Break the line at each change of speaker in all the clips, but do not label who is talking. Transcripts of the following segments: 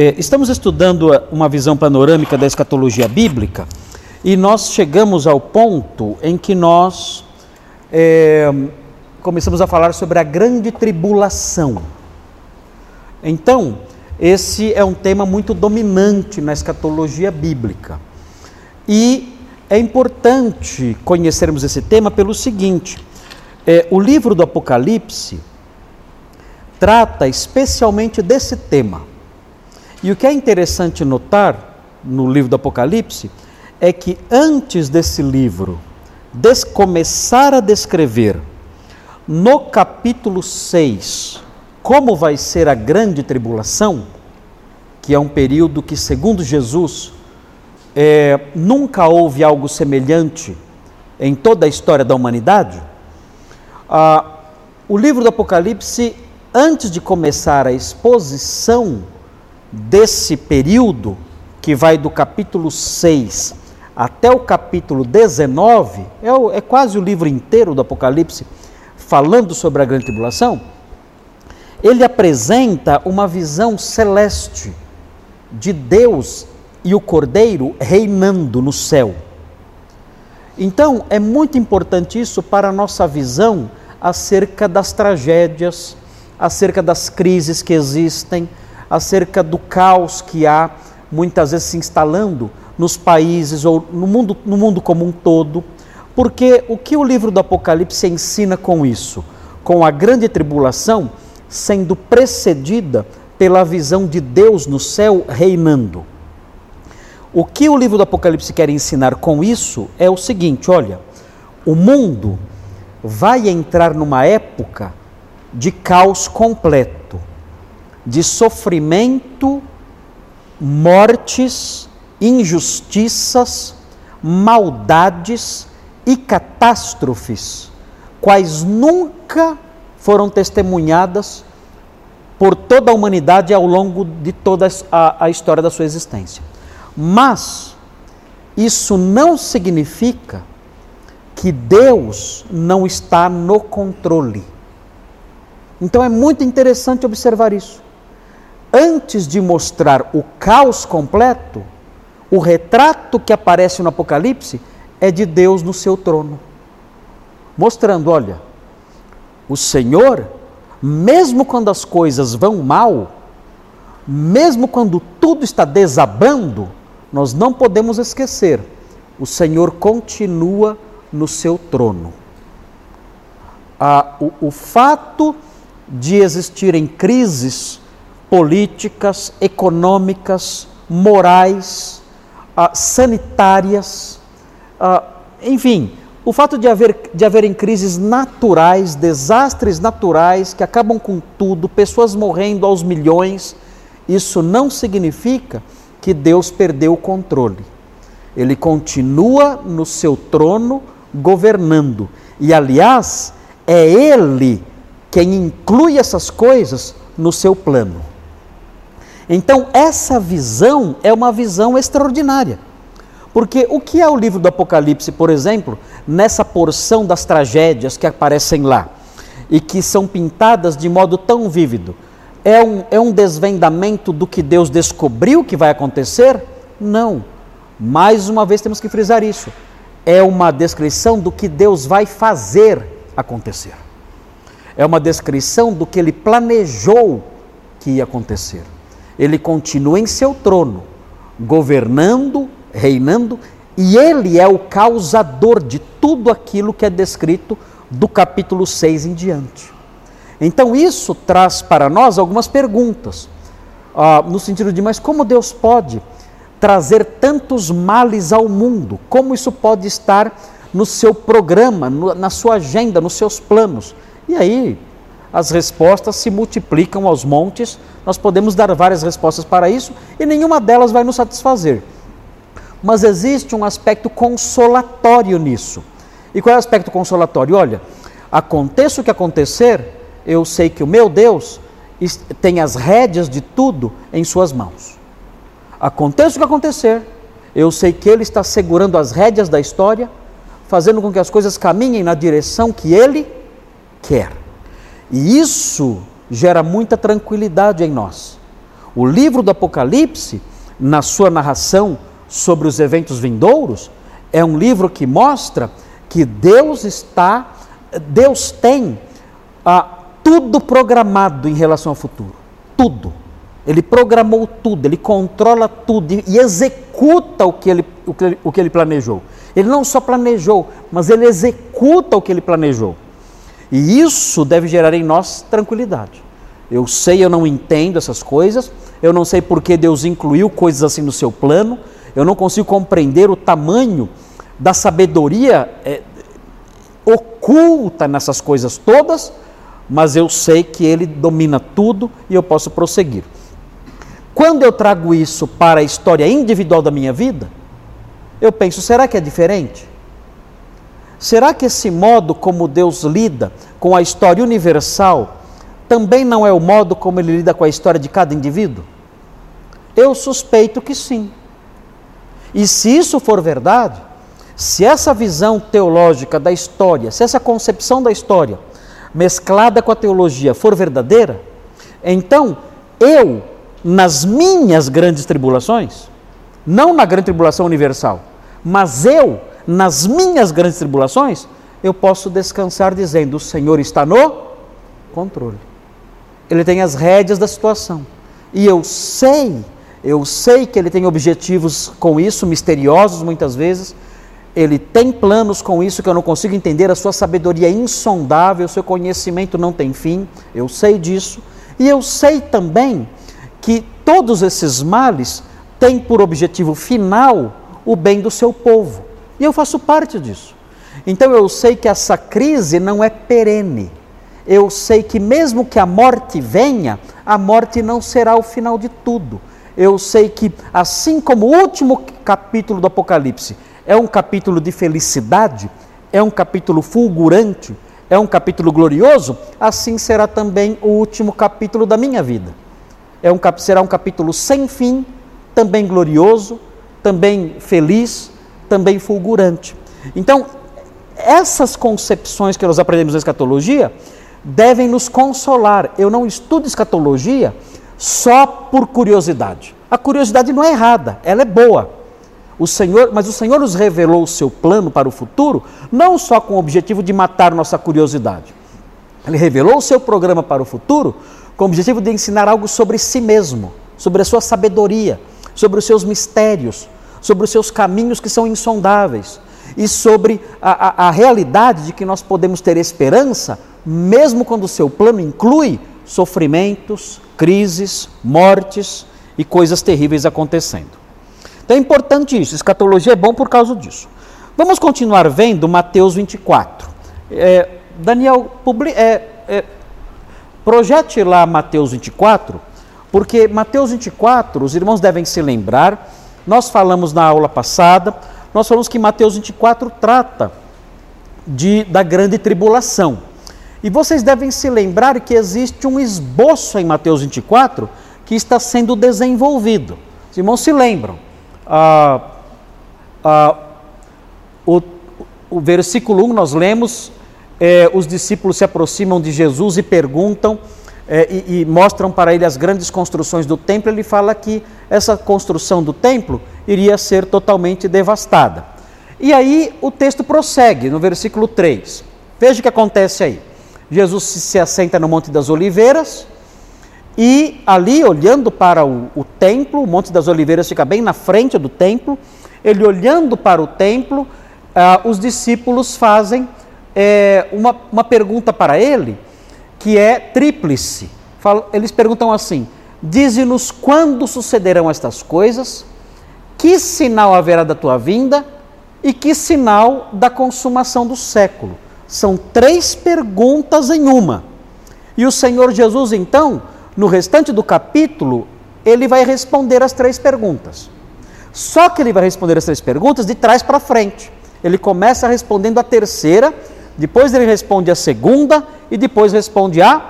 É, estamos estudando uma visão panorâmica da escatologia bíblica e nós chegamos ao ponto em que nós é, começamos a falar sobre a grande tribulação. Então, esse é um tema muito dominante na escatologia bíblica. E é importante conhecermos esse tema pelo seguinte: é, o livro do Apocalipse trata especialmente desse tema. E o que é interessante notar no livro do Apocalipse é que antes desse livro começar a descrever no capítulo 6 como vai ser a grande tribulação, que é um período que, segundo Jesus, é, nunca houve algo semelhante em toda a história da humanidade, ah, o livro do Apocalipse, antes de começar a exposição desse período, que vai do capítulo 6 até o capítulo 19, é, o, é quase o livro inteiro do Apocalipse, falando sobre a grande tribulação, ele apresenta uma visão celeste de Deus e o Cordeiro reinando no céu. Então, é muito importante isso para a nossa visão acerca das tragédias, acerca das crises que existem, acerca do caos que há, muitas vezes se instalando nos países ou no mundo, no mundo como um todo. Porque o que o livro do Apocalipse ensina com isso? Com a grande tribulação sendo precedida pela visão de Deus no céu reinando. O que o livro do Apocalipse quer ensinar com isso é o seguinte: olha, o mundo vai entrar numa época de caos completo, de sofrimento, mortes, injustiças, maldades e catástrofes, quais nunca foram testemunhadas por toda a humanidade ao longo de toda a, a história da sua existência. Mas isso não significa que Deus não está no controle. Então é muito interessante observar isso. Antes de mostrar o caos completo, o retrato que aparece no Apocalipse é de Deus no seu trono, mostrando: olha, o Senhor, mesmo quando as coisas vão mal, mesmo quando tudo está desabando, nós não podemos esquecer: o Senhor continua no seu trono. Ah, o, o fato de existirem crises políticas, econômicas, morais, ah, sanitárias, ah, enfim, o fato de, haver, de haverem crises naturais, desastres naturais que acabam com tudo, pessoas morrendo aos milhões, isso não significa que Deus perdeu o controle. Ele continua no seu trono governando. E, aliás, é Ele quem inclui essas coisas no seu plano. Então, essa visão é uma visão extraordinária. Porque o que é o livro do Apocalipse, por exemplo, nessa porção das tragédias que aparecem lá e que são pintadas de modo tão vívido? É um, é um desvendamento do que Deus descobriu que vai acontecer? Não. Mais uma vez temos que frisar isso é uma descrição do que Deus vai fazer acontecer. É uma descrição do que ele planejou que ia acontecer. Ele continua em seu trono, governando, reinando, e ele é o causador de tudo aquilo que é descrito do capítulo 6 em diante. Então, isso traz para nós algumas perguntas, ah, no sentido de, mas como Deus pode? trazer tantos males ao mundo? Como isso pode estar no seu programa, no, na sua agenda, nos seus planos? E aí as respostas se multiplicam aos montes, nós podemos dar várias respostas para isso e nenhuma delas vai nos satisfazer. Mas existe um aspecto consolatório nisso. E qual é o aspecto consolatório? Olha, aconteça o que acontecer, eu sei que o meu Deus tem as rédeas de tudo em suas mãos. Aconteça o que acontecer, eu sei que Ele está segurando as rédeas da história, fazendo com que as coisas caminhem na direção que Ele quer. E isso gera muita tranquilidade em nós. O livro do Apocalipse, na sua narração sobre os eventos vindouros, é um livro que mostra que Deus está, Deus tem ah, tudo programado em relação ao futuro. Tudo. Ele programou tudo, ele controla tudo e executa o que ele, o que ele, o que ele planejou. Ele não só planejou, mas ele executa o que ele planejou. E isso deve gerar em nós tranquilidade. Eu sei, eu não entendo essas coisas, eu não sei por que Deus incluiu coisas assim no seu plano, eu não consigo compreender o tamanho da sabedoria é, oculta nessas coisas todas, mas eu sei que Ele domina tudo e eu posso prosseguir. Quando eu trago isso para a história individual da minha vida, eu penso: será que é diferente? Será que esse modo como Deus lida com a história universal também não é o modo como ele lida com a história de cada indivíduo? Eu suspeito que sim. E se isso for verdade, se essa visão teológica da história, se essa concepção da história mesclada com a teologia for verdadeira, então eu nas minhas grandes tribulações, não na grande tribulação universal, mas eu, nas minhas grandes tribulações, eu posso descansar dizendo: o Senhor está no controle. Ele tem as rédeas da situação. E eu sei, eu sei que ele tem objetivos com isso, misteriosos muitas vezes. Ele tem planos com isso que eu não consigo entender. A sua sabedoria é insondável, o seu conhecimento não tem fim. Eu sei disso. E eu sei também que todos esses males têm por objetivo final o bem do seu povo. E eu faço parte disso. Então eu sei que essa crise não é perene. Eu sei que mesmo que a morte venha, a morte não será o final de tudo. Eu sei que, assim como o último capítulo do Apocalipse é um capítulo de felicidade, é um capítulo fulgurante, é um capítulo glorioso, assim será também o último capítulo da minha vida é um, será um capítulo sem fim, também glorioso, também feliz, também fulgurante. Então, essas concepções que nós aprendemos na escatologia devem nos consolar. Eu não estudo escatologia só por curiosidade. A curiosidade não é errada, ela é boa. O Senhor, mas o Senhor nos revelou o seu plano para o futuro, não só com o objetivo de matar nossa curiosidade. Ele revelou o seu programa para o futuro com o objetivo de ensinar algo sobre si mesmo, sobre a sua sabedoria, sobre os seus mistérios, sobre os seus caminhos que são insondáveis e sobre a, a, a realidade de que nós podemos ter esperança, mesmo quando o seu plano inclui sofrimentos, crises, mortes e coisas terríveis acontecendo. Então é importante isso, escatologia é bom por causa disso. Vamos continuar vendo Mateus 24. É, Daniel, publi, é, é, Projete lá Mateus 24, porque Mateus 24, os irmãos devem se lembrar, nós falamos na aula passada, nós falamos que Mateus 24 trata de, da grande tribulação. E vocês devem se lembrar que existe um esboço em Mateus 24 que está sendo desenvolvido. Os irmãos se lembram. Ah, ah, o, o versículo 1 nós lemos é, os discípulos se aproximam de Jesus e perguntam é, e, e, mostram para ele as grandes construções do templo. Ele fala que essa construção do templo iria ser totalmente devastada. E aí o texto prossegue no versículo 3. Veja o que acontece aí. Jesus se assenta no Monte das Oliveiras e ali, olhando para o, o templo, o Monte das Oliveiras fica bem na frente do templo. Ele olhando para o templo, ah, os discípulos fazem é, uma, uma pergunta para ele que é tríplice. Eles perguntam assim: Dize-nos quando sucederão estas coisas, que sinal haverá da tua vinda e que sinal da consumação do século. São três perguntas em uma. E o Senhor Jesus, então, no restante do capítulo, ele vai responder as três perguntas. Só que ele vai responder as três perguntas de trás para frente. Ele começa respondendo a terceira depois ele responde a segunda e depois responde a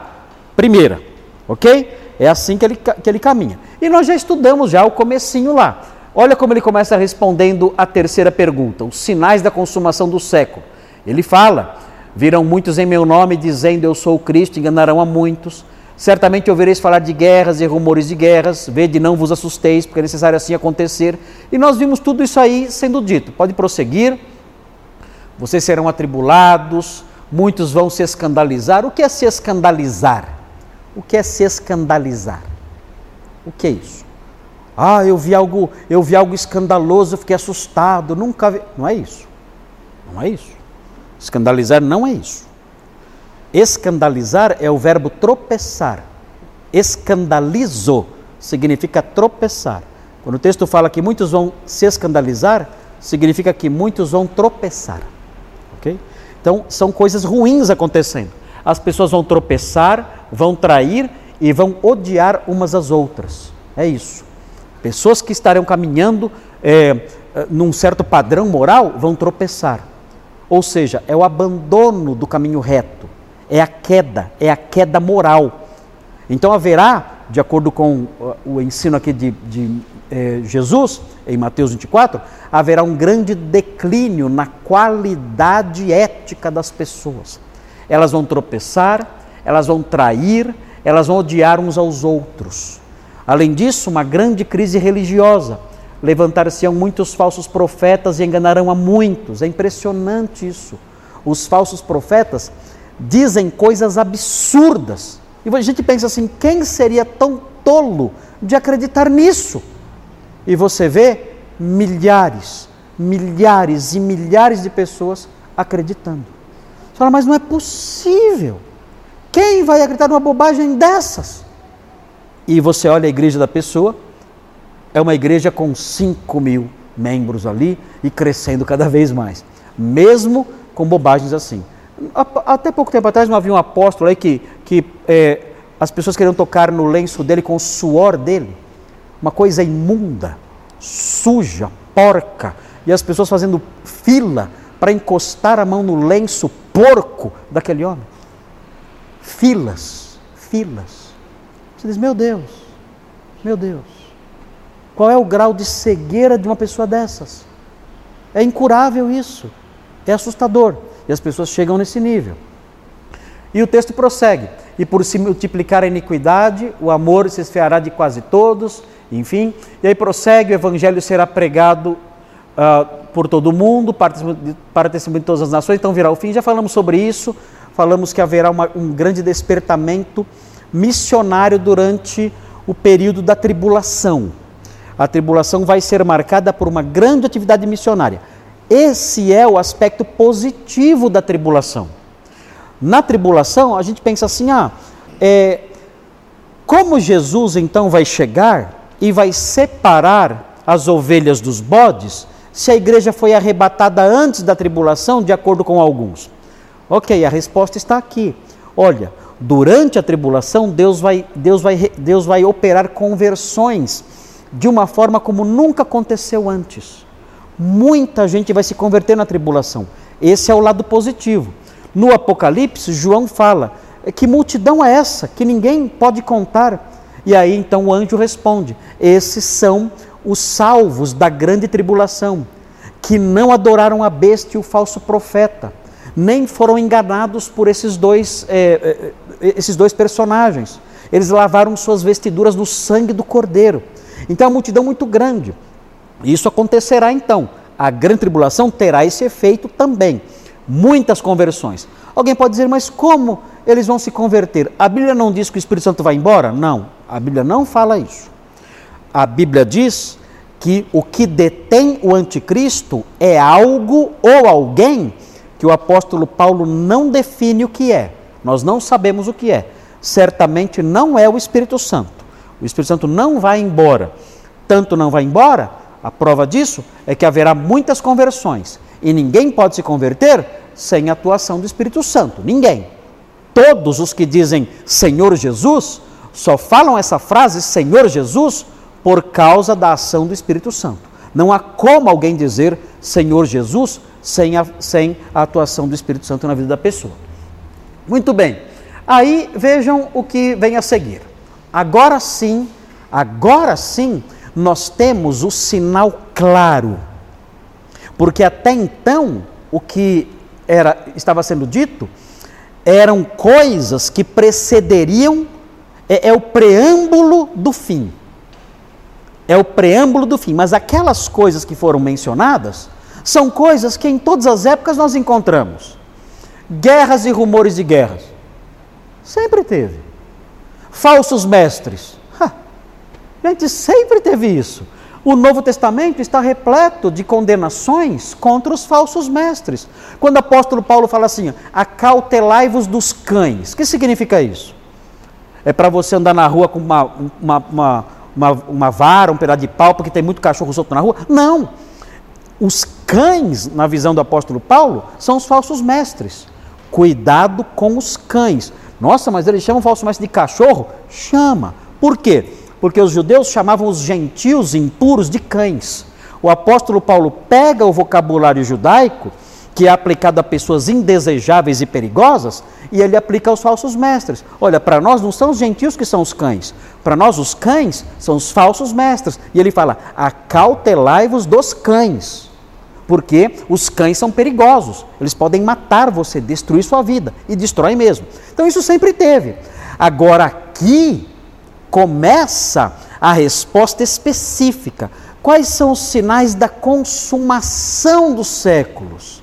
primeira, ok? É assim que ele, que ele caminha. E nós já estudamos já o comecinho lá. Olha como ele começa respondendo a terceira pergunta, os sinais da consumação do século. Ele fala, virão muitos em meu nome dizendo eu sou o Cristo, enganarão a muitos. Certamente ouvireis falar de guerras e rumores de guerras, vede, não vos assusteis, porque é necessário assim acontecer. E nós vimos tudo isso aí sendo dito. Pode prosseguir. Vocês serão atribulados, muitos vão se escandalizar. O que é se escandalizar? O que é se escandalizar? O que é isso? Ah, eu vi algo, eu vi algo escandaloso, fiquei assustado, nunca vi. Não é isso. Não é isso. Escandalizar não é isso. Escandalizar é o verbo tropeçar. Escandalizo significa tropeçar. Quando o texto fala que muitos vão se escandalizar, significa que muitos vão tropeçar. Então, são coisas ruins acontecendo. As pessoas vão tropeçar, vão trair e vão odiar umas às outras. É isso. Pessoas que estarão caminhando é, num certo padrão moral vão tropeçar. Ou seja, é o abandono do caminho reto é a queda, é a queda moral. Então haverá, de acordo com uh, o ensino aqui de, de eh, Jesus, em Mateus 24, haverá um grande declínio na qualidade ética das pessoas. Elas vão tropeçar, elas vão trair, elas vão odiar uns aos outros. Além disso, uma grande crise religiosa. Levantar-se-ão muitos falsos profetas e enganarão a muitos. É impressionante isso. Os falsos profetas dizem coisas absurdas. E a gente pensa assim: quem seria tão tolo de acreditar nisso? E você vê milhares, milhares e milhares de pessoas acreditando. Você fala, mas não é possível. Quem vai acreditar numa bobagem dessas? E você olha a igreja da pessoa, é uma igreja com 5 mil membros ali e crescendo cada vez mais, mesmo com bobagens assim. Até pouco tempo atrás não havia um apóstolo aí que, que é, as pessoas queriam tocar no lenço dele com o suor dele. Uma coisa imunda, suja, porca. E as pessoas fazendo fila para encostar a mão no lenço porco daquele homem. Filas, filas. Você diz, meu Deus, meu Deus. Qual é o grau de cegueira de uma pessoa dessas? É incurável isso. É assustador. E as pessoas chegam nesse nível. E o texto prossegue: E por se multiplicar a iniquidade, o amor se esfriará de quase todos, enfim. E aí prossegue: o evangelho será pregado uh, por todo o mundo, para testemunho de todas as nações, então virá o fim. Já falamos sobre isso, falamos que haverá uma, um grande despertamento missionário durante o período da tribulação. A tribulação vai ser marcada por uma grande atividade missionária. Esse é o aspecto positivo da tribulação. Na tribulação, a gente pensa assim: ah, é, como Jesus então vai chegar e vai separar as ovelhas dos bodes, se a igreja foi arrebatada antes da tribulação, de acordo com alguns? Ok, a resposta está aqui. Olha, durante a tribulação, Deus vai, Deus vai, Deus vai operar conversões de uma forma como nunca aconteceu antes. Muita gente vai se converter na tribulação. Esse é o lado positivo. No Apocalipse, João fala: que multidão é essa que ninguém pode contar? E aí então o anjo responde: esses são os salvos da grande tribulação, que não adoraram a besta e o falso profeta, nem foram enganados por esses dois, é, esses dois personagens. Eles lavaram suas vestiduras no sangue do cordeiro. Então é uma multidão muito grande. Isso acontecerá então. A grande tribulação terá esse efeito também. Muitas conversões. Alguém pode dizer, mas como eles vão se converter? A Bíblia não diz que o Espírito Santo vai embora? Não, a Bíblia não fala isso. A Bíblia diz que o que detém o anticristo é algo ou alguém que o apóstolo Paulo não define o que é. Nós não sabemos o que é. Certamente não é o Espírito Santo. O Espírito Santo não vai embora. Tanto não vai embora a prova disso é que haverá muitas conversões e ninguém pode se converter sem a atuação do Espírito Santo. Ninguém. Todos os que dizem Senhor Jesus só falam essa frase Senhor Jesus por causa da ação do Espírito Santo. Não há como alguém dizer Senhor Jesus sem a, sem a atuação do Espírito Santo na vida da pessoa. Muito bem. Aí vejam o que vem a seguir. Agora sim, agora sim, nós temos o sinal claro. Porque até então, o que era, estava sendo dito eram coisas que precederiam é, é o preâmbulo do fim. É o preâmbulo do fim. Mas aquelas coisas que foram mencionadas são coisas que em todas as épocas nós encontramos. Guerras e rumores de guerras. Sempre teve. Falsos mestres. Ha, gente sempre teve isso. O Novo Testamento está repleto de condenações contra os falsos mestres. Quando o apóstolo Paulo fala assim, acautelai-vos dos cães, o que significa isso? É para você andar na rua com uma, uma, uma, uma, uma vara, um pedaço de pau, porque tem muito cachorro solto na rua? Não. Os cães, na visão do apóstolo Paulo, são os falsos mestres. Cuidado com os cães. Nossa, mas eles chamam o falso mestre de cachorro? Chama. Por quê? Porque os judeus chamavam os gentios impuros de cães. O apóstolo Paulo pega o vocabulário judaico, que é aplicado a pessoas indesejáveis e perigosas, e ele aplica aos falsos mestres. Olha, para nós não são os gentios que são os cães, para nós os cães são os falsos mestres. E ele fala: acautelai-vos dos cães, porque os cães são perigosos, eles podem matar você, destruir sua vida, e destrói mesmo. Então isso sempre teve. Agora aqui começa a resposta específica. Quais são os sinais da consumação dos séculos?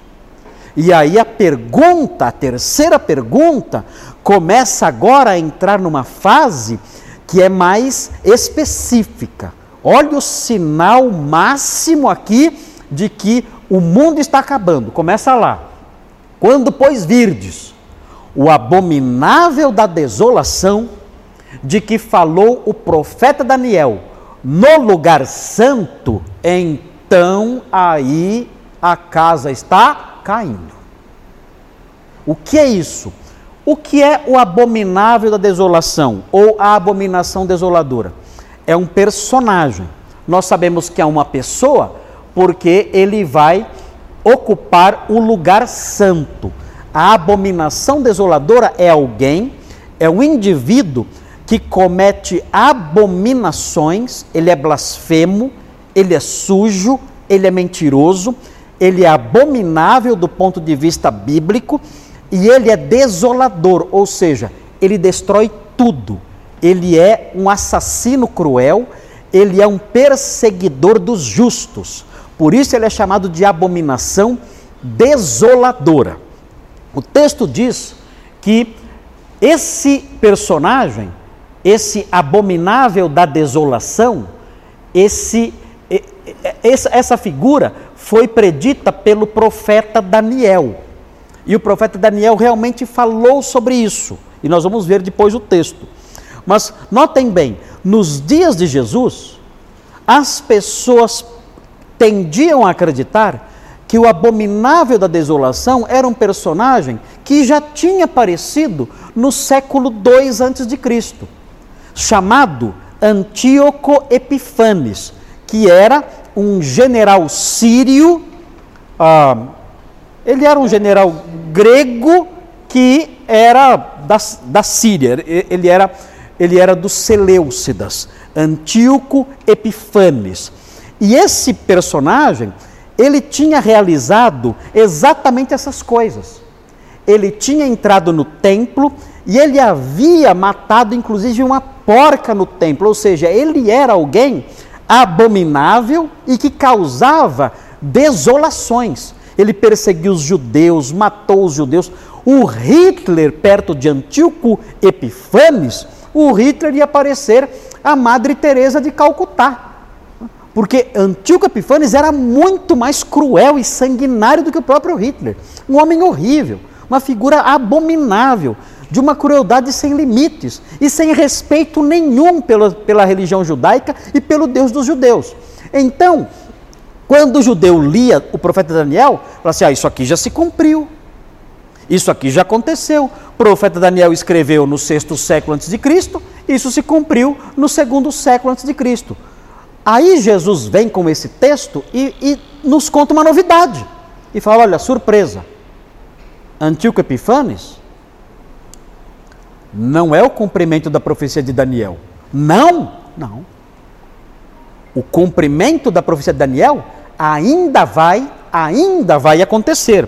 E aí a pergunta, a terceira pergunta, começa agora a entrar numa fase que é mais específica. Olha o sinal máximo aqui de que o mundo está acabando. Começa lá. Quando, pois, virdes o abominável da desolação, de que falou o profeta Daniel no lugar santo, então aí a casa está caindo. O que é isso? O que é o abominável da desolação ou a abominação desoladora? É um personagem. Nós sabemos que é uma pessoa porque ele vai ocupar o lugar santo. A abominação desoladora é alguém, é um indivíduo que comete abominações, ele é blasfemo, ele é sujo, ele é mentiroso, ele é abominável do ponto de vista bíblico e ele é desolador, ou seja, ele destrói tudo. Ele é um assassino cruel, ele é um perseguidor dos justos. Por isso ele é chamado de abominação desoladora. O texto diz que esse personagem esse abominável da desolação, esse, essa figura foi predita pelo profeta Daniel. E o profeta Daniel realmente falou sobre isso. E nós vamos ver depois o texto. Mas notem bem, nos dias de Jesus, as pessoas tendiam a acreditar que o abominável da desolação era um personagem que já tinha aparecido no século II a.C chamado Antíoco Epifanes, que era um general sírio, ah, ele era um general grego que era da, da Síria, ele era, ele era dos Seleucidas, Antíoco Epifanes. E esse personagem, ele tinha realizado exatamente essas coisas. Ele tinha entrado no templo e ele havia matado inclusive uma porca no templo, ou seja, ele era alguém abominável e que causava desolações. Ele perseguiu os judeus, matou os judeus. O Hitler, perto de Antíoco Epifanes, o Hitler ia parecer a Madre Teresa de Calcutá. Porque Antíoco Epifanes era muito mais cruel e sanguinário do que o próprio Hitler. Um homem horrível, uma figura abominável, de uma crueldade sem limites e sem respeito nenhum pela, pela religião judaica e pelo Deus dos judeus. Então, quando o judeu lia o profeta Daniel, falava assim: ah, isso aqui já se cumpriu. Isso aqui já aconteceu. O profeta Daniel escreveu no sexto século antes de Cristo, isso se cumpriu no segundo século antes de Cristo. Aí Jesus vem com esse texto e, e nos conta uma novidade. E fala: olha, surpresa. Antíoco Epifanes não é o cumprimento da profecia de Daniel. Não, não. O cumprimento da profecia de Daniel ainda vai, ainda vai acontecer.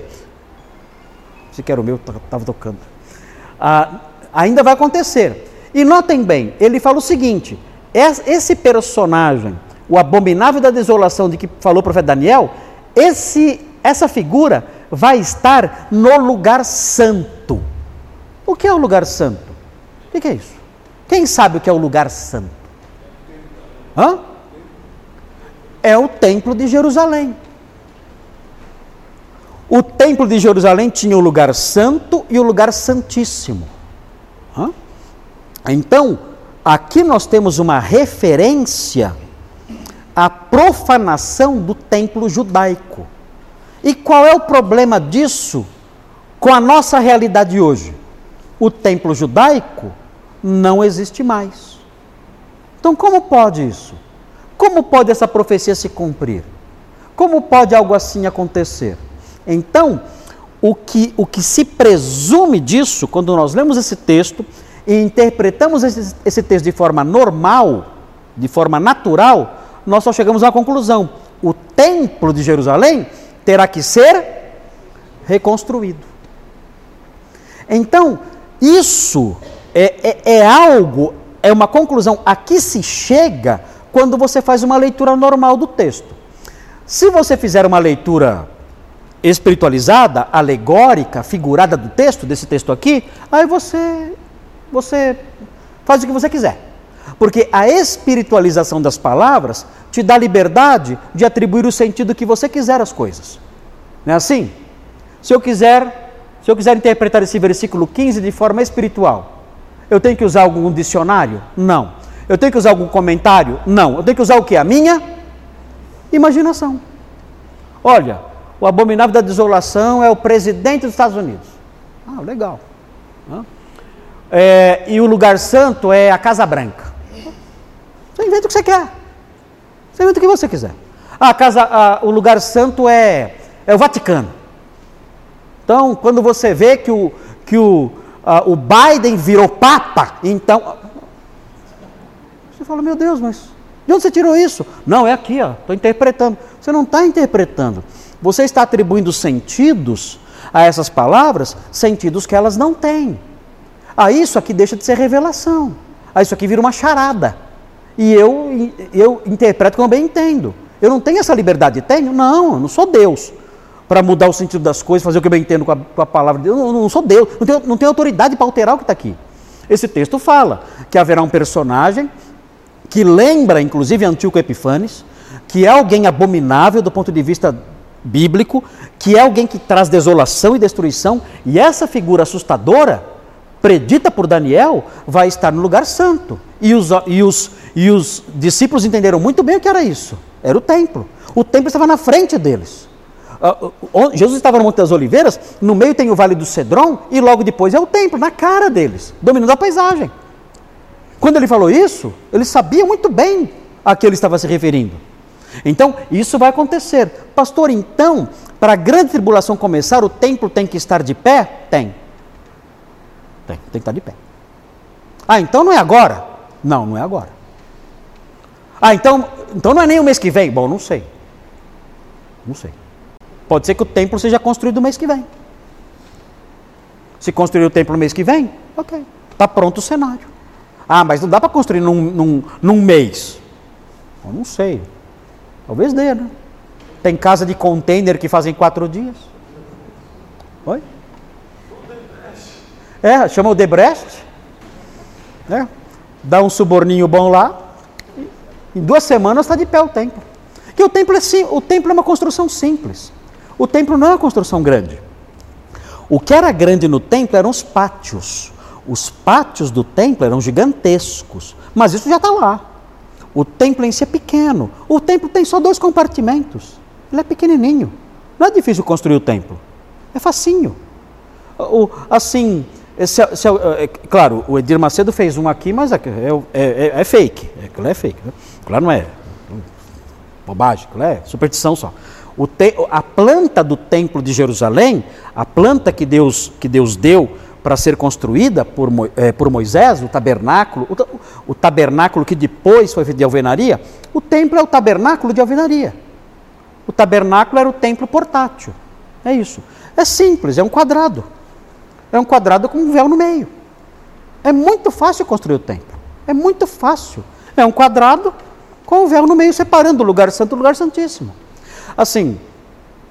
Se quer o meu, estava tocando. Ah, ainda vai acontecer. E notem bem, ele fala o seguinte: esse personagem, o abominável da desolação de que falou o profeta Daniel, esse, essa figura vai estar no lugar santo. O que é o lugar santo? O que é isso? Quem sabe o que é o lugar santo? Hã? É o templo de Jerusalém. O templo de Jerusalém tinha o lugar santo e o lugar santíssimo. Hã? Então, aqui nós temos uma referência à profanação do templo judaico. E qual é o problema disso com a nossa realidade hoje? O templo judaico não existe mais. Então, como pode isso? Como pode essa profecia se cumprir? Como pode algo assim acontecer? Então, o que, o que se presume disso, quando nós lemos esse texto e interpretamos esse, esse texto de forma normal, de forma natural, nós só chegamos à conclusão: o templo de Jerusalém terá que ser reconstruído. Então, isso é, é, é algo, é uma conclusão a que se chega quando você faz uma leitura normal do texto. Se você fizer uma leitura espiritualizada, alegórica, figurada do texto, desse texto aqui, aí você, você faz o que você quiser. Porque a espiritualização das palavras te dá liberdade de atribuir o sentido que você quiser às coisas. Não é assim? Se eu quiser, se eu quiser interpretar esse versículo 15 de forma espiritual, eu tenho que usar algum dicionário? Não. Eu tenho que usar algum comentário? Não. Eu tenho que usar o que? A minha imaginação. Olha, o abominável da desolação é o presidente dos Estados Unidos. Ah, legal. É, e o lugar santo é a Casa Branca. Você inventa o que você quer. Você inventa o que você quiser. A casa, a, o lugar santo é, é o Vaticano. Então, quando você vê que o, que o, uh, o Biden virou papa, então. Você fala, meu Deus, mas de onde você tirou isso? Não, é aqui, ó, estou interpretando. Você não está interpretando. Você está atribuindo sentidos a essas palavras, sentidos que elas não têm. A isso aqui deixa de ser revelação. A isso aqui vira uma charada. E eu, eu interpreto como bem entendo. Eu não tenho essa liberdade. Tenho? Não, eu não sou Deus para mudar o sentido das coisas, fazer o que eu bem entendo com a, com a palavra de Deus. Eu não, sou Deus, não tenho, não tenho autoridade para alterar o que está aqui. Esse texto fala que haverá um personagem que lembra, inclusive, Antíoco Epifanes, que é alguém abominável do ponto de vista bíblico, que é alguém que traz desolação e destruição, e essa figura assustadora, predita por Daniel, vai estar no lugar santo. E os, e os, e os discípulos entenderam muito bem o que era isso: era o templo. O templo estava na frente deles. Ah, Jesus estava no Monte das Oliveiras, no meio tem o Vale do Cedron e logo depois é o templo, na cara deles, dominando a paisagem. Quando ele falou isso, ele sabia muito bem a que ele estava se referindo. Então, isso vai acontecer. Pastor, então, para a grande tribulação começar, o templo tem que estar de pé? Tem. Tem, tem que estar de pé. Ah, então não é agora? Não, não é agora. Ah, então, então não é nem o mês que vem? Bom, não sei. Não sei. Pode ser que o templo seja construído no mês que vem. Se construir o templo no mês que vem, ok. Está pronto o cenário. Ah, mas não dá para construir num, num, num mês. Eu não sei. Talvez dê, né? Tem casa de container que fazem quatro dias. Oi? É, chama o Debrecht. Né? Dá um suborninho bom lá. Em duas semanas está de pé o templo. Que o templo é sim, o templo é uma construção simples. O templo não é uma construção grande. O que era grande no templo eram os pátios. Os pátios do templo eram gigantescos, mas isso já está lá. O templo em si é pequeno. O templo tem só dois compartimentos. Ele é pequenininho. Não é difícil construir o templo. É facinho. O, assim, se, se, é, claro, o Edir Macedo fez um aqui, mas é, é, é, é fake. Aquilo é fake. Né? Claro, não é bobagem, aquilo é superstição só. Te, a planta do templo de Jerusalém, a planta que Deus, que Deus deu para ser construída por, é, por Moisés, o tabernáculo, o, o, tabernáculo que depois foi de alvenaria, o templo é o tabernáculo de alvenaria. O tabernáculo era o templo portátil. É isso. É simples, é um quadrado. É um quadrado com um véu no meio. É muito fácil construir o templo. É muito fácil. É um quadrado com o véu no meio separando o lugar santo do lugar santíssimo. Assim,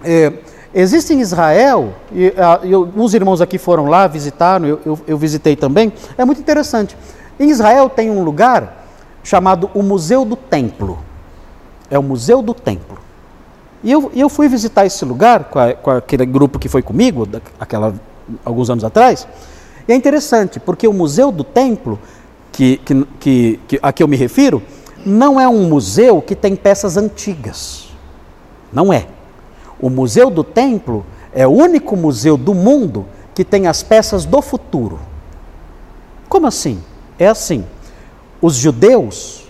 é, existe em Israel, e a, eu, uns irmãos aqui foram lá, visitaram, eu, eu, eu visitei também, é muito interessante. Em Israel tem um lugar chamado o Museu do Templo. É o Museu do Templo. E eu, eu fui visitar esse lugar com, a, com aquele grupo que foi comigo, aquela, alguns anos atrás. E é interessante, porque o Museu do Templo, que, que, que, a que eu me refiro, não é um museu que tem peças antigas. Não é. O Museu do Templo é o único museu do mundo que tem as peças do futuro. Como assim? É assim: os judeus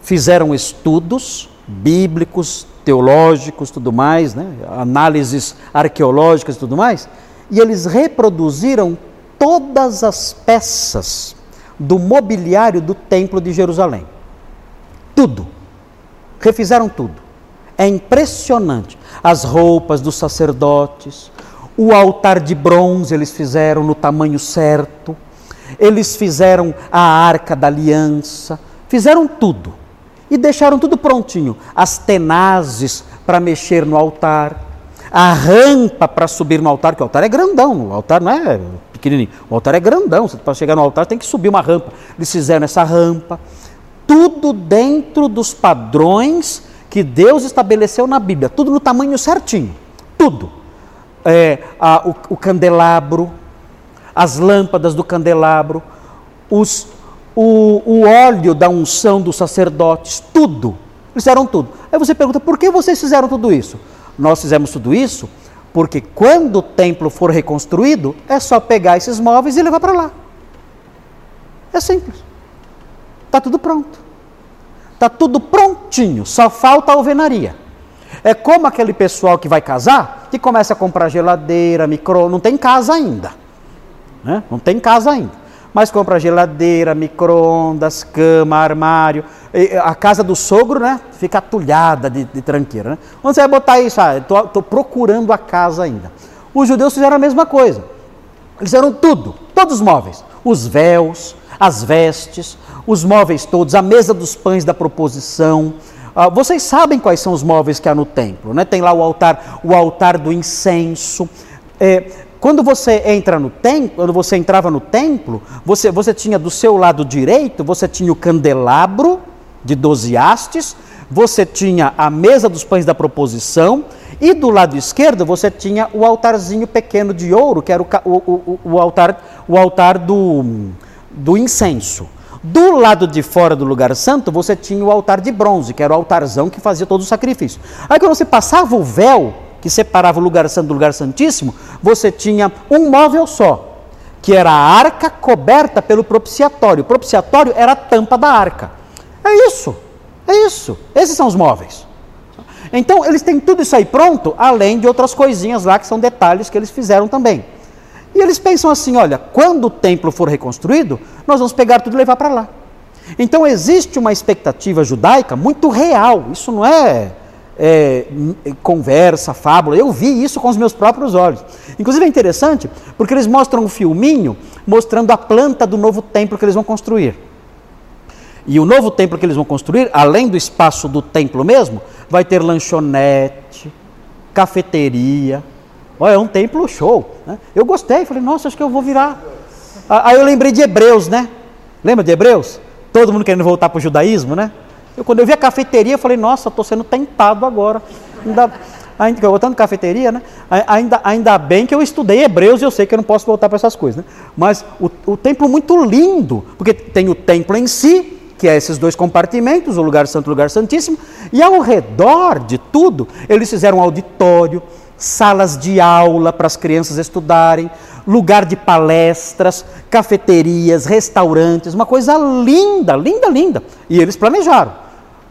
fizeram estudos bíblicos, teológicos, tudo mais, né? análises arqueológicas e tudo mais, e eles reproduziram todas as peças do mobiliário do Templo de Jerusalém. Tudo. Refizeram tudo. É impressionante. As roupas dos sacerdotes, o altar de bronze eles fizeram no tamanho certo, eles fizeram a arca da aliança, fizeram tudo. E deixaram tudo prontinho. As tenazes para mexer no altar, a rampa para subir no altar, que o altar é grandão, o altar não é pequenininho, o altar é grandão, para chegar no altar tem que subir uma rampa. Eles fizeram essa rampa, tudo dentro dos padrões que Deus estabeleceu na Bíblia, tudo no tamanho certinho, tudo. É, a, o, o candelabro, as lâmpadas do candelabro, os, o, o óleo da unção dos sacerdotes, tudo. Fizeram tudo. Aí você pergunta, por que vocês fizeram tudo isso? Nós fizemos tudo isso porque quando o templo for reconstruído, é só pegar esses móveis e levar para lá. É simples. Está tudo pronto. Está tudo prontinho, só falta a alvenaria. É como aquele pessoal que vai casar, que começa a comprar geladeira, micro, não tem casa ainda. Né? Não tem casa ainda. Mas compra geladeira, micro-ondas, cama, armário. A casa do sogro, né? Fica atulhada de, de tranqueira. Né? Onde você vai botar isso? Ah, estou procurando a casa ainda. Os judeus fizeram a mesma coisa. Eles fizeram tudo, todos os móveis. Os véus, as vestes, os móveis todos, a mesa dos pães da proposição. Ah, vocês sabem quais são os móveis que há no templo, né? Tem lá o altar, o altar do incenso. É, quando você entra no templo, quando você entrava no templo, você, você tinha do seu lado direito, você tinha o candelabro de 12 hastes, você tinha a mesa dos pães da proposição, e do lado esquerdo você tinha o altarzinho pequeno de ouro, que era o, o, o, o altar, o altar do, do incenso. Do lado de fora do lugar santo, você tinha o altar de bronze, que era o altarzão que fazia todo o sacrifício. Aí quando você passava o véu, que separava o lugar santo do lugar santíssimo, você tinha um móvel só, que era a arca coberta pelo propiciatório. O propiciatório era a tampa da arca. É isso, é isso. Esses são os móveis. Então, eles têm tudo isso aí pronto, além de outras coisinhas lá que são detalhes que eles fizeram também. E eles pensam assim: olha, quando o templo for reconstruído, nós vamos pegar tudo e levar para lá. Então, existe uma expectativa judaica muito real. Isso não é é, conversa, fábula. Eu vi isso com os meus próprios olhos. Inclusive é interessante porque eles mostram um filminho mostrando a planta do novo templo que eles vão construir. E o novo templo que eles vão construir, além do espaço do templo mesmo, vai ter lanchonete, cafeteria. Olha, é um templo show. Né? Eu gostei, falei, nossa, acho que eu vou virar. Aí eu lembrei de Hebreus, né? Lembra de Hebreus? Todo mundo querendo voltar para o judaísmo, né? Eu, quando eu vi a cafeteria, eu falei, nossa, estou sendo tentado agora. Ainda, ainda voltando cafeteria, né? Ainda, ainda bem que eu estudei Hebreus e eu sei que eu não posso voltar para essas coisas, né? Mas o, o templo muito lindo, porque tem o templo em si, que é esses dois compartimentos, o lugar santo e o lugar santíssimo, e ao redor de tudo, eles fizeram um auditório, salas de aula para as crianças estudarem, lugar de palestras, cafeterias, restaurantes, uma coisa linda, linda, linda. E eles planejaram.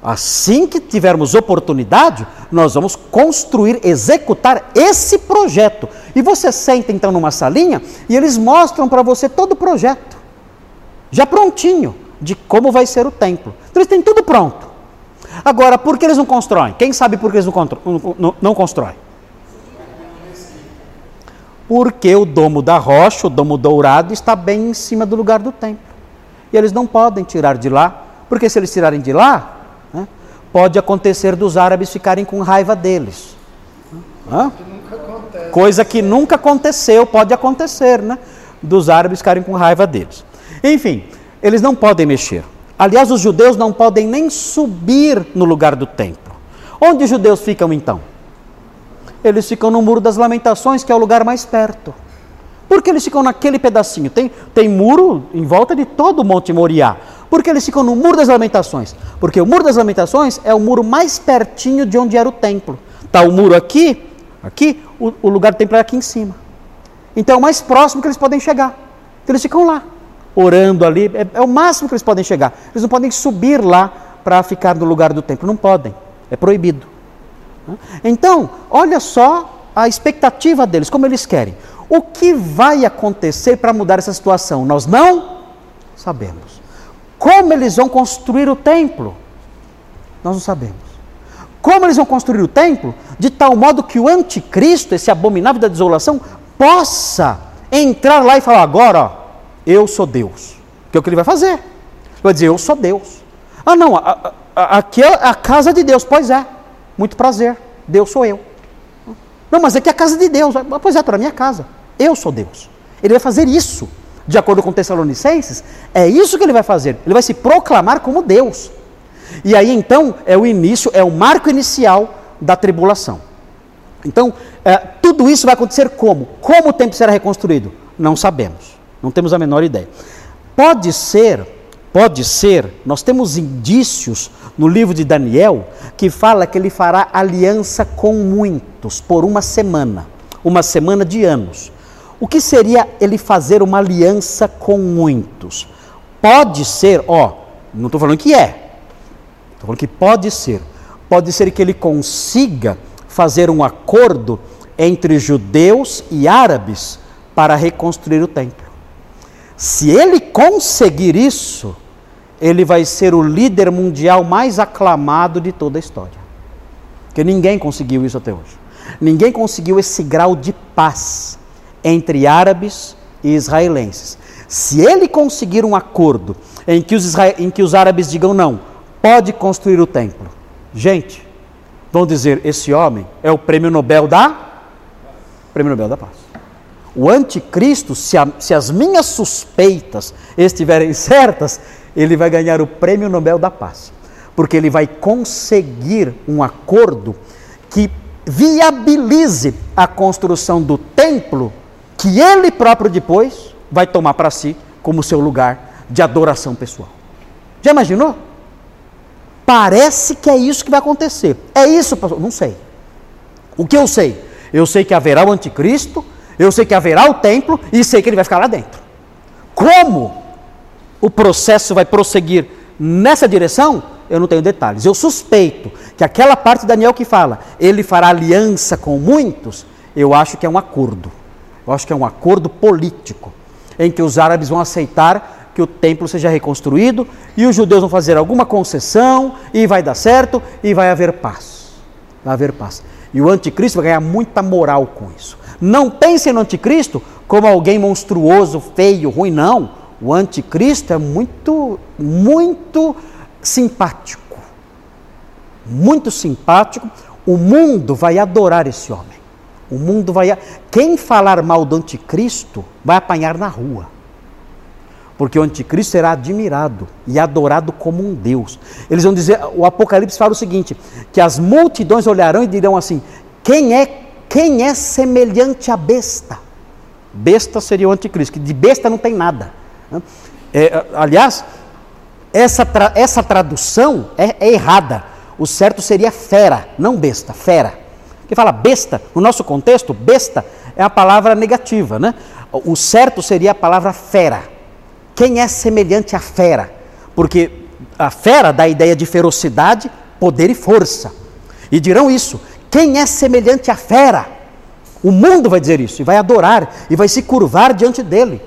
Assim que tivermos oportunidade, nós vamos construir, executar esse projeto. E você senta então numa salinha e eles mostram para você todo o projeto, já prontinho, de como vai ser o templo. Então eles têm tudo pronto. Agora, por que eles não constroem? Quem sabe por que eles não, não, não constroem? Porque o domo da rocha, o domo dourado, está bem em cima do lugar do templo. E eles não podem tirar de lá, porque se eles tirarem de lá, né, pode acontecer dos árabes ficarem com raiva deles. Coisa que nunca aconteceu, pode acontecer, né? Dos árabes ficarem com raiva deles. Enfim, eles não podem mexer. Aliás, os judeus não podem nem subir no lugar do templo. Onde os judeus ficam então? Eles ficam no Muro das Lamentações, que é o lugar mais perto. Por que eles ficam naquele pedacinho? Tem, tem muro em volta de todo o Monte Moriá. Por que eles ficam no Muro das Lamentações? Porque o Muro das Lamentações é o muro mais pertinho de onde era o templo. Está o muro aqui, aqui, o, o lugar do templo é aqui em cima. Então é o mais próximo que eles podem chegar. Então, eles ficam lá, orando ali, é, é o máximo que eles podem chegar. Eles não podem subir lá para ficar no lugar do templo, não podem, é proibido. Então, olha só a expectativa deles, como eles querem. O que vai acontecer para mudar essa situação? Nós não sabemos. Como eles vão construir o templo? Nós não sabemos. Como eles vão construir o templo? De tal modo que o anticristo, esse abominável da desolação, possa entrar lá e falar: agora, ó, eu sou Deus. Que é o que ele vai fazer. Ele vai dizer: eu sou Deus. Ah, não, a, a, aqui é a casa de Deus. Pois é, muito prazer. Deus sou eu. Não, mas aqui é a casa de Deus. Pois é, para minha casa. Eu sou Deus. Ele vai fazer isso. De acordo com Tessalonicenses, é isso que ele vai fazer. Ele vai se proclamar como Deus. E aí então é o início, é o marco inicial da tribulação. Então, é, tudo isso vai acontecer como? Como o templo será reconstruído? Não sabemos. Não temos a menor ideia. Pode ser, pode ser, nós temos indícios no livro de Daniel que fala que ele fará aliança com muitos por uma semana, uma semana de anos. O que seria ele fazer uma aliança com muitos? Pode ser, ó, não estou falando que é, estou falando que pode ser. Pode ser que ele consiga fazer um acordo entre judeus e árabes para reconstruir o templo. Se ele conseguir isso, ele vai ser o líder mundial mais aclamado de toda a história. Porque ninguém conseguiu isso até hoje. Ninguém conseguiu esse grau de paz entre árabes e israelenses. Se ele conseguir um acordo em que os, isra... em que os árabes digam não, pode construir o templo. Gente, vão dizer: esse homem é o prêmio Nobel da. Prêmio Nobel da Paz. O anticristo, se, a, se as minhas suspeitas estiverem certas, ele vai ganhar o prêmio Nobel da Paz. Porque ele vai conseguir um acordo que viabilize a construção do templo que ele próprio depois vai tomar para si como seu lugar de adoração pessoal. Já imaginou? Parece que é isso que vai acontecer. É isso, pastor? Não sei. O que eu sei? Eu sei que haverá o anticristo, eu sei que haverá o templo e sei que ele vai ficar lá dentro. Como o processo vai prosseguir nessa direção? Eu não tenho detalhes. Eu suspeito que aquela parte de Daniel que fala, ele fará aliança com muitos, eu acho que é um acordo. Eu acho que é um acordo político em que os árabes vão aceitar que o templo seja reconstruído e os judeus vão fazer alguma concessão e vai dar certo e vai haver paz. Vai haver paz. E o anticristo vai ganhar muita moral com isso. Não pense no anticristo como alguém monstruoso, feio, ruim, não. O anticristo é muito, muito simpático. Muito simpático. O mundo vai adorar esse homem. O mundo vai. Quem falar mal do anticristo vai apanhar na rua. Porque o anticristo será admirado e adorado como um Deus. Eles vão dizer, o Apocalipse fala o seguinte: que as multidões olharão e dirão assim: quem é, quem é semelhante à besta? Besta seria o anticristo, que de besta não tem nada. É, aliás, essa, tra, essa tradução é, é errada. O certo seria fera, não besta, fera. Que fala besta, no nosso contexto, besta é a palavra negativa, né? O certo seria a palavra fera. Quem é semelhante à fera? Porque a fera dá a ideia de ferocidade, poder e força. E dirão isso: quem é semelhante à fera? O mundo vai dizer isso, e vai adorar, e vai se curvar diante dele.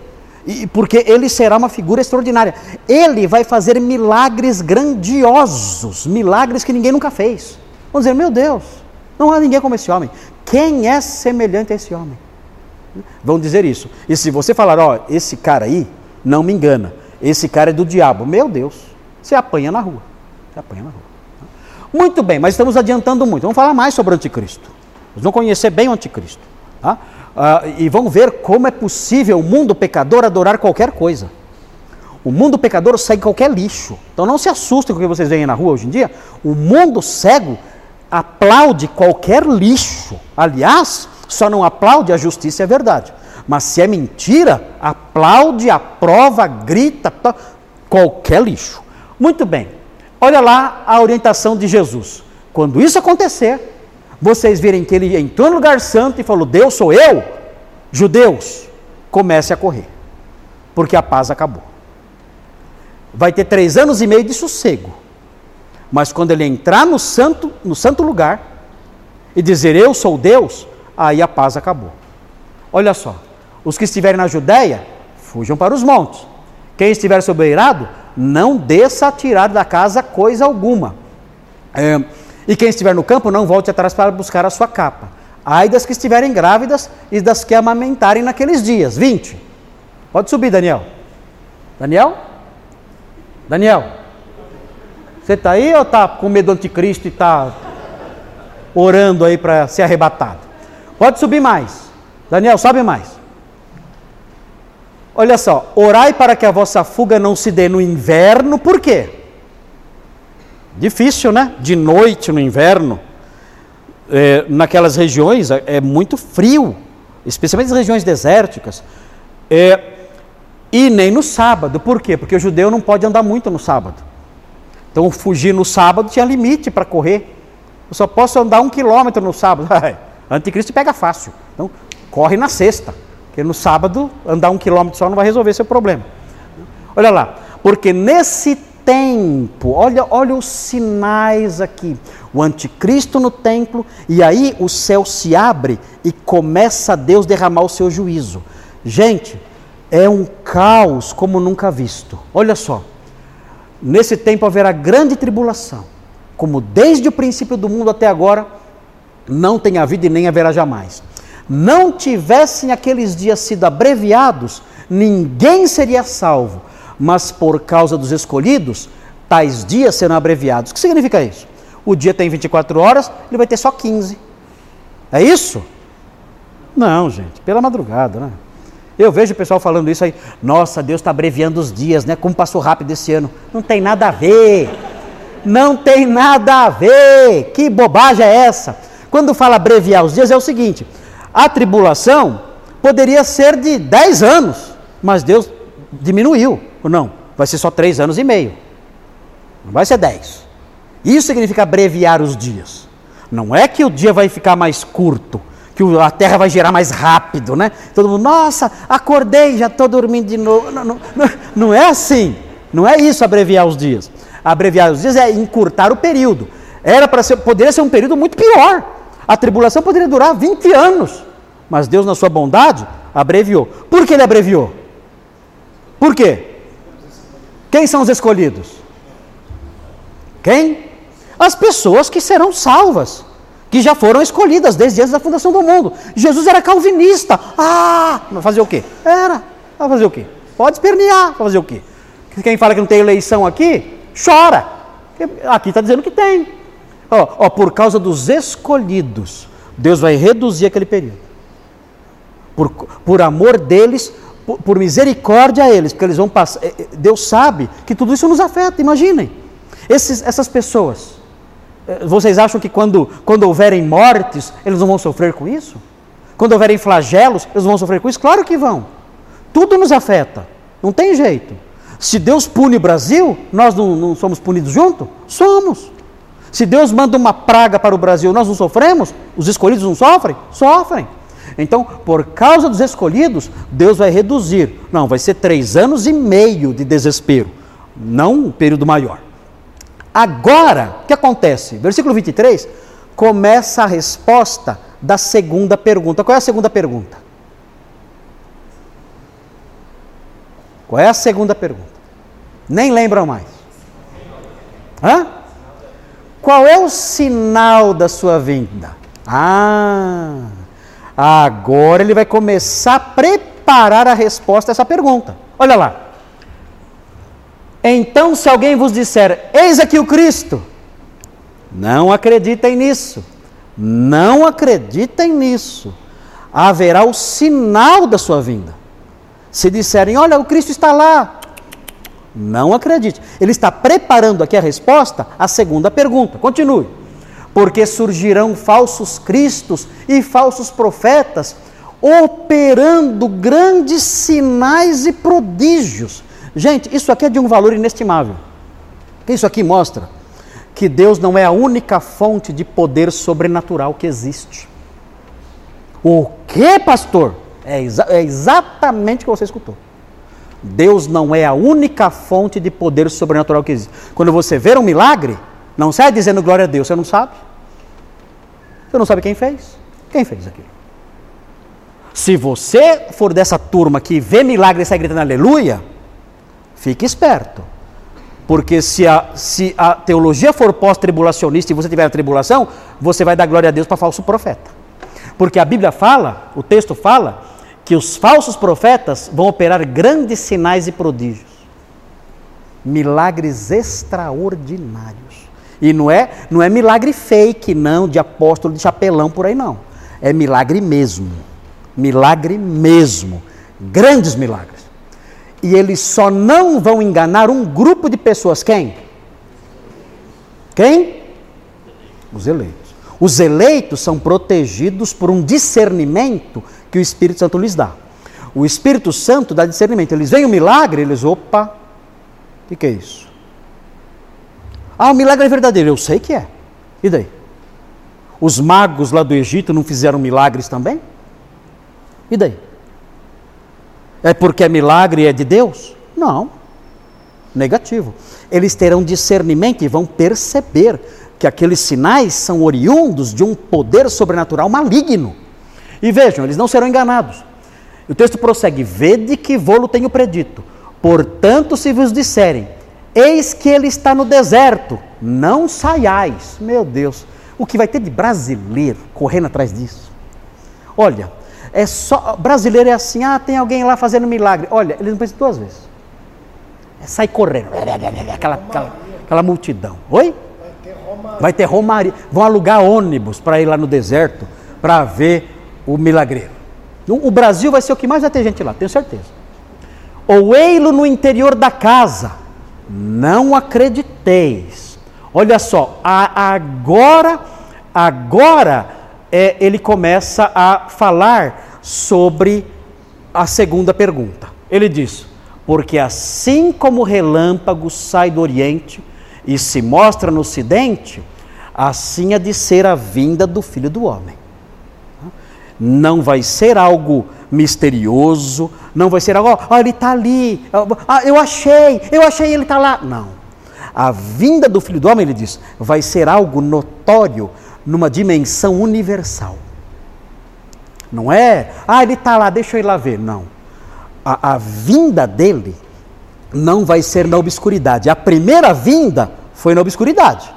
E, porque ele será uma figura extraordinária. Ele vai fazer milagres grandiosos, milagres que ninguém nunca fez. Vamos dizer, meu Deus, não há ninguém como esse homem. Quem é semelhante a esse homem? Vão dizer isso. E se você falar, ó, esse cara aí não me engana, esse cara é do diabo. Meu Deus, você apanha na rua. Você apanha na rua. Muito bem, mas estamos adiantando muito. Vamos falar mais sobre o anticristo. Nós vamos conhecer bem o anticristo. Tá? Ah, e vamos ver como é possível o mundo pecador adorar qualquer coisa. O mundo pecador segue qualquer lixo. Então não se assustem com o que vocês veem na rua hoje em dia. O mundo cego aplaude qualquer lixo. Aliás, só não aplaude a justiça e a verdade. Mas se é mentira, aplaude, aprova, grita, qualquer lixo. Muito bem. Olha lá a orientação de Jesus. Quando isso acontecer, vocês virem que ele entrou no lugar santo e falou: Deus sou eu, judeus, comece a correr, porque a paz acabou. Vai ter três anos e meio de sossego, mas quando ele entrar no santo, no santo lugar e dizer eu sou Deus, aí a paz acabou. Olha só, os que estiverem na Judéia, fujam para os montes. Quem estiver sobre o eirado, não desça tirar da casa coisa alguma. É, e quem estiver no campo, não volte atrás para buscar a sua capa. Ai das que estiverem grávidas e das que amamentarem naqueles dias. 20. Pode subir, Daniel. Daniel? Daniel? Você está aí ou está com medo do anticristo e está orando aí para ser arrebatado? Pode subir mais. Daniel, sobe mais. Olha só, orai para que a vossa fuga não se dê no inverno, por quê? Difícil, né? De noite no inverno, é, naquelas regiões é, é muito frio, especialmente nas regiões desérticas. É, e nem no sábado. Por quê? Porque o judeu não pode andar muito no sábado. Então, fugir no sábado tinha limite para correr. Eu só posso andar um quilômetro no sábado. Anticristo pega fácil. Então, corre na sexta. Porque no sábado, andar um quilômetro só não vai resolver seu problema. Olha lá. Porque nesse tempo. Olha, olha os sinais aqui. O anticristo no templo, e aí o céu se abre e começa Deus derramar o seu juízo. Gente, é um caos como nunca visto. Olha só. Nesse tempo haverá grande tribulação, como desde o princípio do mundo até agora não tem havido e nem haverá jamais. Não tivessem aqueles dias sido abreviados, ninguém seria salvo mas por causa dos escolhidos, tais dias serão abreviados. O que significa isso? O dia tem 24 horas, ele vai ter só 15. É isso? Não, gente, pela madrugada, né? Eu vejo o pessoal falando isso aí, nossa, Deus está abreviando os dias, né? Como passou rápido esse ano. Não tem nada a ver. Não tem nada a ver. Que bobagem é essa? Quando fala abreviar os dias, é o seguinte: a tribulação poderia ser de 10 anos, mas Deus diminuiu. Ou não? Vai ser só três anos e meio. Não vai ser dez. Isso significa abreviar os dias. Não é que o dia vai ficar mais curto, que a terra vai girar mais rápido, né? Todo mundo, nossa, acordei, já estou dormindo de novo. Não, não, não, não é assim. Não é isso abreviar os dias. Abreviar os dias é encurtar o período. Era para ser, poderia ser um período muito pior. A tribulação poderia durar 20 anos. Mas Deus, na sua bondade, abreviou. Por que ele abreviou? Por quê? Quem são os escolhidos? Quem? As pessoas que serão salvas, que já foram escolhidas desde antes da fundação do mundo. Jesus era calvinista. Ah, vai fazer o quê? Era. Vai fazer o quê? Pode espernear. Vai fazer o quê? Quem fala que não tem eleição aqui, chora. Aqui está dizendo que tem. Ó, ó, por causa dos escolhidos, Deus vai reduzir aquele período. Por, por amor deles, por, por misericórdia a eles, porque eles vão passar. Eh, eh, Deus sabe que tudo isso nos afeta, imaginem. Esses, essas pessoas, eh, vocês acham que quando, quando houverem mortes, eles não vão sofrer com isso? Quando houverem flagelos, eles vão sofrer com isso? Claro que vão. Tudo nos afeta, não tem jeito. Se Deus pune o Brasil, nós não, não somos punidos junto? Somos. Se Deus manda uma praga para o Brasil, nós não sofremos? Os escolhidos não sofrem? Sofrem. Então, por causa dos escolhidos, Deus vai reduzir. Não, vai ser três anos e meio de desespero, não um período maior. Agora, o que acontece? Versículo 23 começa a resposta da segunda pergunta. Qual é a segunda pergunta? Qual é a segunda pergunta? Nem lembram mais. Hã? Qual é o sinal da sua vinda? Ah, Agora ele vai começar a preparar a resposta a essa pergunta. Olha lá. Então, se alguém vos disser, eis aqui o Cristo, não acreditem nisso. Não acreditem nisso. Haverá o sinal da sua vinda. Se disserem, olha, o Cristo está lá, não acredite. Ele está preparando aqui a resposta à segunda pergunta. Continue. Porque surgirão falsos cristos e falsos profetas, operando grandes sinais e prodígios. Gente, isso aqui é de um valor inestimável. Isso aqui mostra que Deus não é a única fonte de poder sobrenatural que existe. O que, pastor? É, exa é exatamente o que você escutou. Deus não é a única fonte de poder sobrenatural que existe. Quando você vê um milagre, não sai dizendo glória a Deus, você não sabe. Você não sabe quem fez. Quem fez aquilo? Se você for dessa turma que vê milagre e sai gritando aleluia, fique esperto. Porque se a, se a teologia for pós-tribulacionista e você tiver a tribulação, você vai dar glória a Deus para falso profeta. Porque a Bíblia fala, o texto fala, que os falsos profetas vão operar grandes sinais e prodígios. Milagres extraordinários. E não é, não é milagre fake, não, de apóstolo de chapelão por aí, não. É milagre mesmo. Milagre mesmo. Grandes milagres. E eles só não vão enganar um grupo de pessoas. Quem? Quem? Os eleitos. Os eleitos são protegidos por um discernimento que o Espírito Santo lhes dá. O Espírito Santo dá discernimento. Eles veem o milagre, eles, opa, o que, que é isso? Ah, o milagre é verdadeiro. Eu sei que é. E daí? Os magos lá do Egito não fizeram milagres também? E daí? É porque é milagre e é de Deus? Não. Negativo. Eles terão discernimento e vão perceber que aqueles sinais são oriundos de um poder sobrenatural maligno. E vejam, eles não serão enganados. O texto prossegue: Vede que vou-lo tenho predito. Portanto, se vos disserem, eis que ele está no deserto, não saiais. Meu Deus, o que vai ter de brasileiro correndo atrás disso? Olha, é só. Brasileiro é assim, ah, tem alguém lá fazendo milagre. Olha, eles não pensam duas vezes. É sai correndo. Aquela, aquela, aquela multidão. Oi? Vai ter romaria. Vão alugar ônibus para ir lá no deserto para ver o milagreiro. O Brasil vai ser o que mais vai ter gente lá, tenho certeza. Ou ei-lo no interior da casa. Não acrediteis. Olha só, a, agora, agora é, ele começa a falar sobre a segunda pergunta. Ele diz: Porque assim como o relâmpago sai do Oriente e se mostra no Ocidente, assim há de ser a vinda do Filho do Homem. Não vai ser algo misterioso, não vai ser algo, ah, ele está ali, ah, eu achei, eu achei, ele está lá. Não. A vinda do Filho do Homem, ele diz, vai ser algo notório, numa dimensão universal. Não é, ah, ele está lá, deixa eu ir lá ver. Não. A, a vinda dele não vai ser na obscuridade. A primeira vinda foi na obscuridade.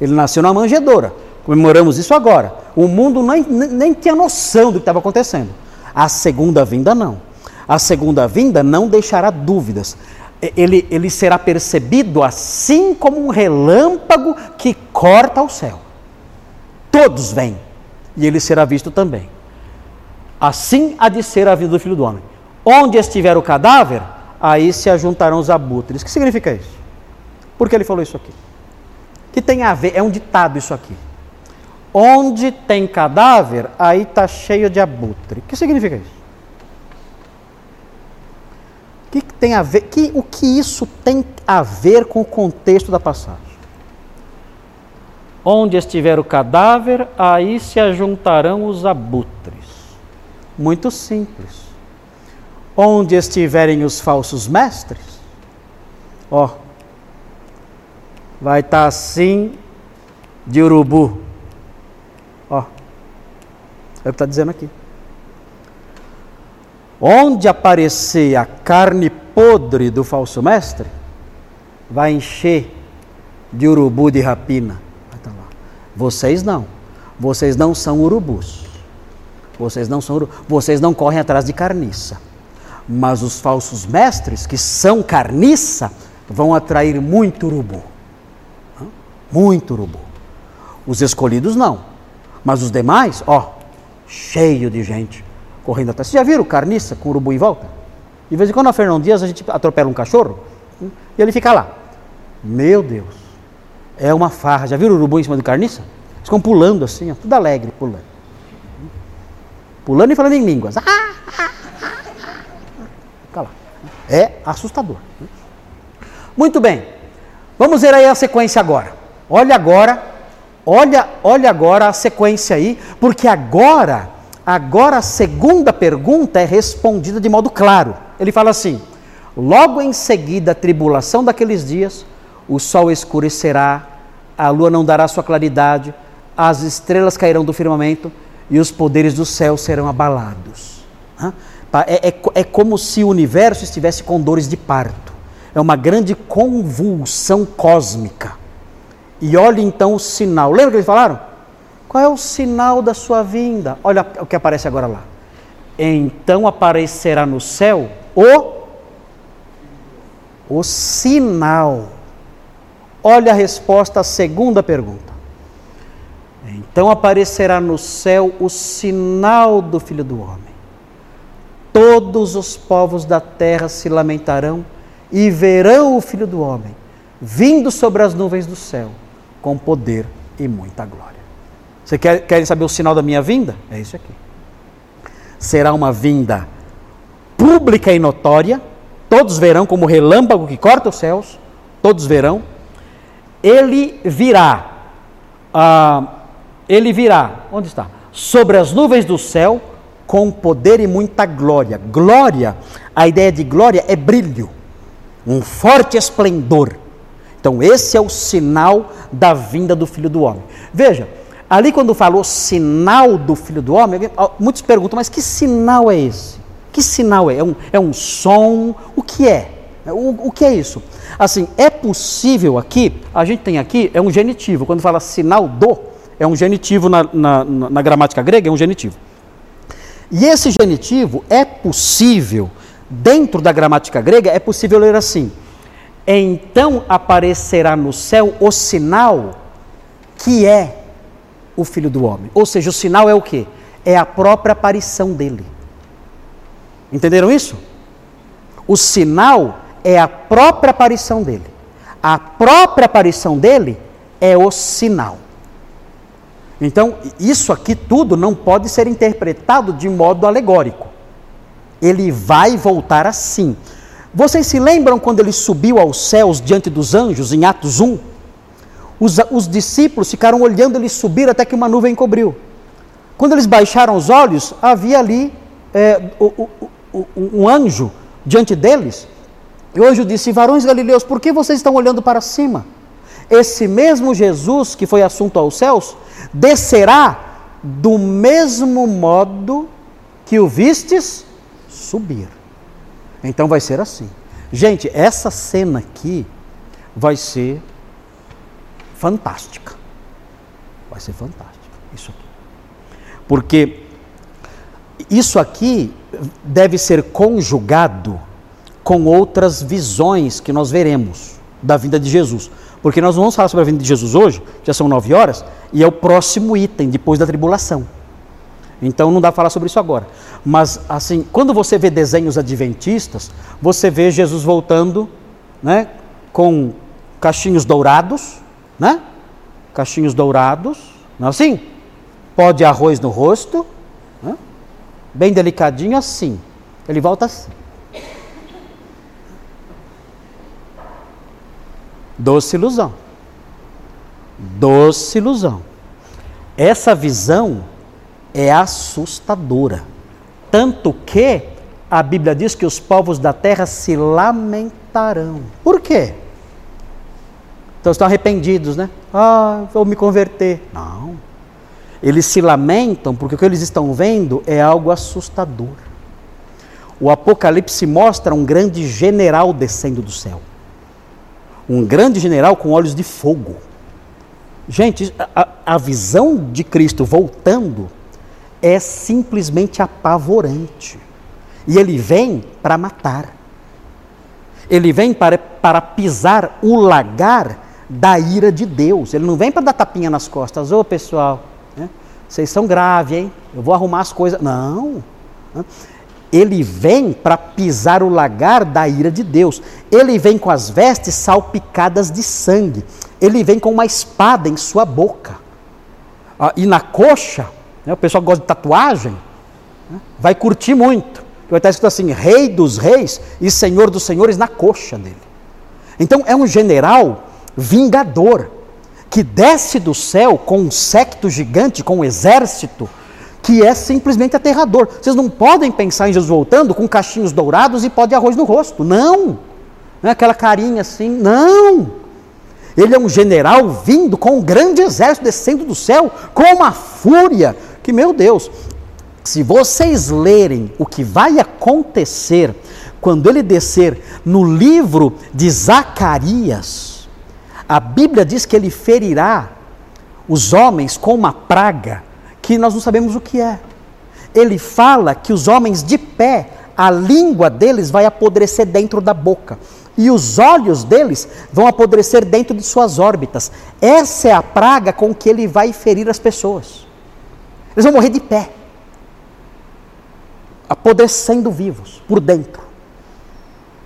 Ele nasceu na manjedoura. Comemoramos isso agora. O mundo nem, nem tinha noção do que estava acontecendo. A segunda vinda, não. A segunda vinda não deixará dúvidas. Ele, ele será percebido assim como um relâmpago que corta o céu. Todos vêm. E ele será visto também. Assim há de ser a vida do filho do homem. Onde estiver o cadáver, aí se ajuntarão os abutres. O que significa isso? Por que ele falou isso aqui? Que tem a ver, é um ditado isso aqui. Onde tem cadáver, aí está cheio de abutre. O que significa isso? O que, tem a ver? Que, o que isso tem a ver com o contexto da passagem? Onde estiver o cadáver, aí se ajuntarão os abutres. Muito simples. Onde estiverem os falsos mestres, ó, vai estar tá assim de urubu. É o que está dizendo aqui. Onde aparecer a carne podre do falso mestre, vai encher de urubu de rapina. Vocês não. Vocês não são urubus. Vocês não são urubus. Vocês não correm atrás de carniça. Mas os falsos mestres, que são carniça, vão atrair muito urubu. Muito urubu. Os escolhidos não. Mas os demais, ó, cheio de gente correndo atrás. Vocês já viram carniça com urubu em volta? De vez em quando na Fernão Dias a gente atropela um cachorro hum, e ele fica lá. Meu Deus, é uma farra. Já viram o urubu em cima de carniça? Eles ficam pulando assim, ó, tudo alegre, pulando. Pulando e falando em línguas. Ah, ah, ah, Fica lá. É assustador. Muito bem. Vamos ver aí a sequência agora. Olha agora, olha, olha agora a sequência aí, porque agora, agora a segunda pergunta é respondida de modo claro. Ele fala assim: Logo em seguida a tribulação daqueles dias, o sol escurecerá, a lua não dará sua claridade, as estrelas cairão do firmamento e os poderes do céu serão abalados. É, é, é como se o universo estivesse com dores de parto. É uma grande convulsão cósmica. E olhe então o sinal. Lembra que eles falaram? Qual é o sinal da sua vinda? Olha o que aparece agora lá. Então aparecerá no céu o o sinal. Olha a resposta à segunda pergunta. Então aparecerá no céu o sinal do Filho do Homem. Todos os povos da terra se lamentarão e verão o Filho do Homem vindo sobre as nuvens do céu com poder e muita glória. Você quer, querem saber o sinal da minha vinda? É isso aqui. Será uma vinda pública e notória, todos verão como relâmpago que corta os céus, todos verão. Ele virá. Ah, ele virá, onde está? Sobre as nuvens do céu, com poder e muita glória. Glória, a ideia de glória é brilho, um forte esplendor. Então, esse é o sinal da vinda do Filho do Homem. Veja, ali quando falou sinal do Filho do Homem, muitos perguntam, mas que sinal é esse? Que sinal é? É um, é um som? O que é? O, o que é isso? Assim, é possível aqui, a gente tem aqui, é um genitivo, quando fala sinal do, é um genitivo na, na, na gramática grega, é um genitivo. E esse genitivo é possível, dentro da gramática grega, é possível ler assim: então aparecerá no céu o sinal que é o Filho do Homem. Ou seja, o sinal é o que? É a própria aparição dele. Entenderam isso? O sinal é a própria aparição dele. A própria aparição dele é o sinal. Então, isso aqui tudo não pode ser interpretado de modo alegórico. Ele vai voltar assim. Vocês se lembram quando ele subiu aos céus diante dos anjos, em Atos 1? Os, os discípulos ficaram olhando ele subir até que uma nuvem cobriu. Quando eles baixaram os olhos, havia ali é, o, o, um anjo diante deles. E o anjo disse: Varões galileus, por que vocês estão olhando para cima? Esse mesmo Jesus que foi assunto aos céus descerá do mesmo modo que o vistes subir. Então vai ser assim. Gente, essa cena aqui vai ser fantástica. Vai ser fantástica. Isso aqui. Porque isso aqui deve ser conjugado com outras visões que nós veremos da vinda de Jesus. Porque nós vamos falar sobre a vinda de Jesus hoje, já são nove horas, e é o próximo item depois da tribulação. Então não dá para falar sobre isso agora. Mas assim, quando você vê desenhos adventistas, você vê Jesus voltando, né, com cachinhos dourados, né? Cachinhos dourados, não é assim? Pó de arroz no rosto, né? bem delicadinho assim. Ele volta assim. Doce ilusão. Doce ilusão. Essa visão é assustadora. Tanto que a Bíblia diz que os povos da terra se lamentarão. Por quê? Então estão arrependidos, né? Ah, vou me converter. Não. Eles se lamentam porque o que eles estão vendo é algo assustador. O Apocalipse mostra um grande general descendo do céu um grande general com olhos de fogo. Gente, a, a visão de Cristo voltando é simplesmente apavorante. E ele vem para matar. Ele vem para, para pisar o lagar da ira de Deus. Ele não vem para dar tapinha nas costas. Ô pessoal, né? vocês são graves, hein? Eu vou arrumar as coisas. Não. Ele vem para pisar o lagar da ira de Deus. Ele vem com as vestes salpicadas de sangue. Ele vem com uma espada em sua boca. Ah, e na coxa, né, o pessoal gosta de tatuagem, né, vai curtir muito. Vai estar escrito assim: Rei dos Reis e Senhor dos Senhores na coxa dele. Então é um general vingador que desce do céu com um secto gigante, com um exército que é simplesmente aterrador. Vocês não podem pensar em Jesus voltando com cachinhos dourados e pó de arroz no rosto. Não. Não é aquela carinha assim. Não. Ele é um general vindo com um grande exército descendo do céu com uma fúria que, meu Deus, se vocês lerem o que vai acontecer quando ele descer no livro de Zacarias, a Bíblia diz que ele ferirá os homens com uma praga que nós não sabemos o que é. Ele fala que os homens de pé, a língua deles vai apodrecer dentro da boca e os olhos deles vão apodrecer dentro de suas órbitas. Essa é a praga com que ele vai ferir as pessoas. Eles vão morrer de pé, apodrecendo vivos por dentro.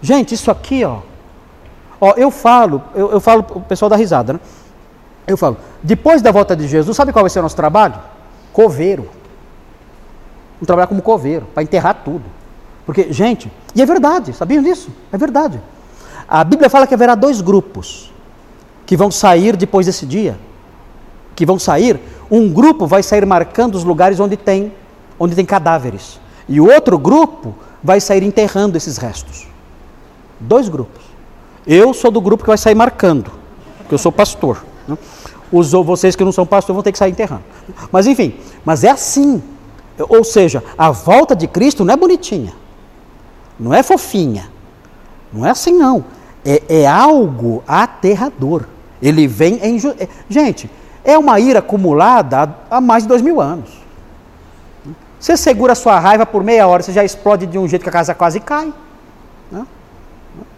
Gente, isso aqui, ó, ó eu falo, eu, eu falo, o pessoal dá risada, né? Eu falo, depois da volta de Jesus, sabe qual vai ser o nosso trabalho? Coveiro. Vamos trabalhar como coveiro, para enterrar tudo. Porque, gente, e é verdade, sabiam disso? É verdade. A Bíblia fala que haverá dois grupos que vão sair depois desse dia. Que vão sair, um grupo vai sair marcando os lugares onde tem, onde tem cadáveres. E o outro grupo vai sair enterrando esses restos. Dois grupos. Eu sou do grupo que vai sair marcando, porque eu sou pastor. Né? Os, vocês que não são pastor vão ter que sair enterrando. Mas enfim, mas é assim. Ou seja, a volta de Cristo não é bonitinha, não é fofinha, não é assim não. É, é algo aterrador. Ele vem em. É, gente, é uma ira acumulada há, mais de dois mil anos. Você segura a sua raiva por meia hora, você já explode de um jeito que a casa quase cai.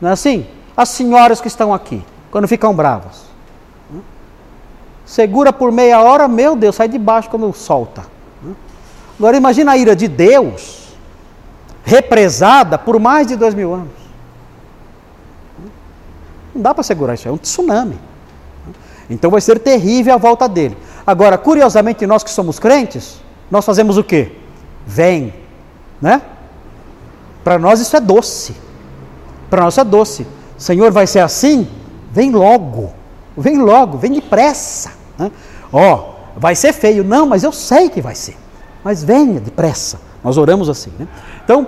Não é assim? As senhoras que estão aqui, quando ficam bravas, Segura por meia hora, meu Deus, sai de baixo quando solta. Agora imagina a ira de Deus, represada por mais de dois mil anos. Não dá para segurar isso, é um tsunami. Então vai ser terrível a volta dele. Agora, curiosamente, nós que somos crentes, nós fazemos o quê? Vem, né? Para nós isso é doce. Para nós isso é doce. Senhor, vai ser assim? Vem logo. Vem logo, vem depressa. Né? Ó, vai ser feio. Não, mas eu sei que vai ser. Mas venha depressa. Nós oramos assim. Né? Então,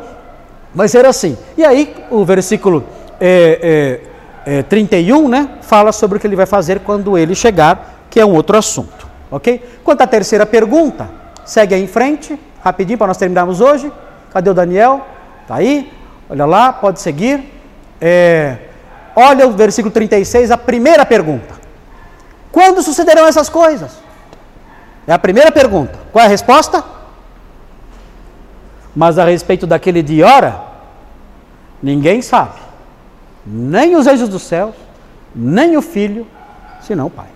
vai ser assim. E aí, o versículo é, é, é, 31 né, fala sobre o que ele vai fazer quando ele chegar, que é um outro assunto. Ok? Quanto à terceira pergunta, segue aí em frente, rapidinho para nós terminarmos hoje. Cadê o Daniel? Está aí? Olha lá, pode seguir. É, olha o versículo 36, a primeira pergunta. Quando sucederão essas coisas? É a primeira pergunta. Qual é a resposta? Mas a respeito daquele de hora, ninguém sabe. Nem os anjos dos céus, nem o filho, senão o pai.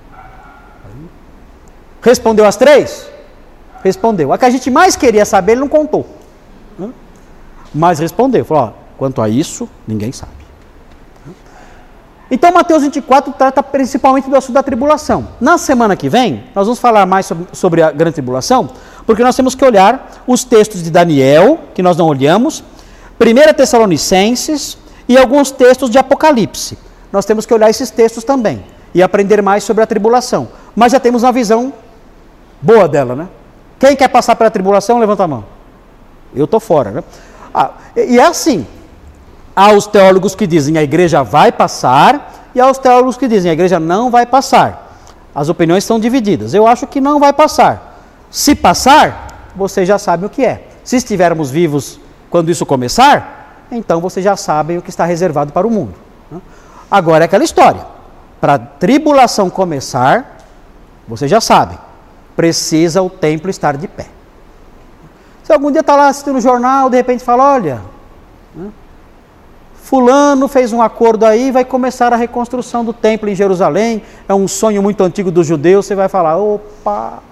Respondeu as três? Respondeu. A que a gente mais queria saber, ele não contou. Mas respondeu. Falou: ó, quanto a isso, ninguém sabe. Então, Mateus 24 trata principalmente do assunto da tribulação. Na semana que vem, nós vamos falar mais sobre, a grande tribulação, porque nós temos que olhar os textos de Daniel, que nós não olhamos, 1 Tessalonicenses e alguns textos de Apocalipse. Nós temos que olhar esses textos também e aprender mais sobre a tribulação. Mas já temos uma visão boa dela, né? Quem quer passar pela tribulação, levanta a mão. Eu estou fora, né? Ah, e é assim, Há os teólogos que dizem a igreja vai passar e há os teólogos que dizem a igreja não vai passar. As opiniões são divididas. Eu acho que não vai passar. Se passar, vocês já sabem o que é. Se estivermos vivos quando isso começar, então vocês já sabem o que está reservado para o mundo. Agora é aquela história. Para a tribulação começar, vocês já sabem, precisa o templo estar de pé. Se algum dia está lá assistindo o jornal, de repente fala, olha, Fulano fez um acordo aí, vai começar a reconstrução do templo em Jerusalém. É um sonho muito antigo dos judeus. Você vai falar: opa,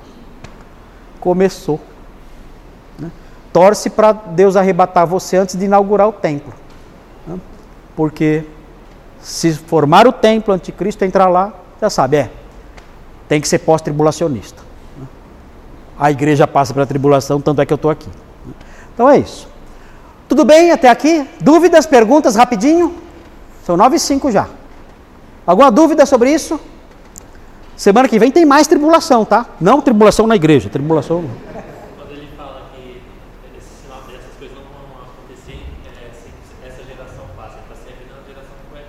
começou. Né? Torce para Deus arrebatar você antes de inaugurar o templo. Né? Porque se formar o templo, anticristo entrar lá, já sabe, é, tem que ser pós-tribulacionista. Né? A igreja passa pela tribulação, tanto é que eu estou aqui. Então é isso. Tudo bem até aqui? Dúvidas, perguntas, rapidinho? São nove e cinco já. Alguma dúvida sobre isso? Semana que vem tem mais tribulação, tá? Não tribulação na igreja, tribulação. Quando ele fala que essas coisas não vão acontecer, é, essa geração passa para sempre, não geração vai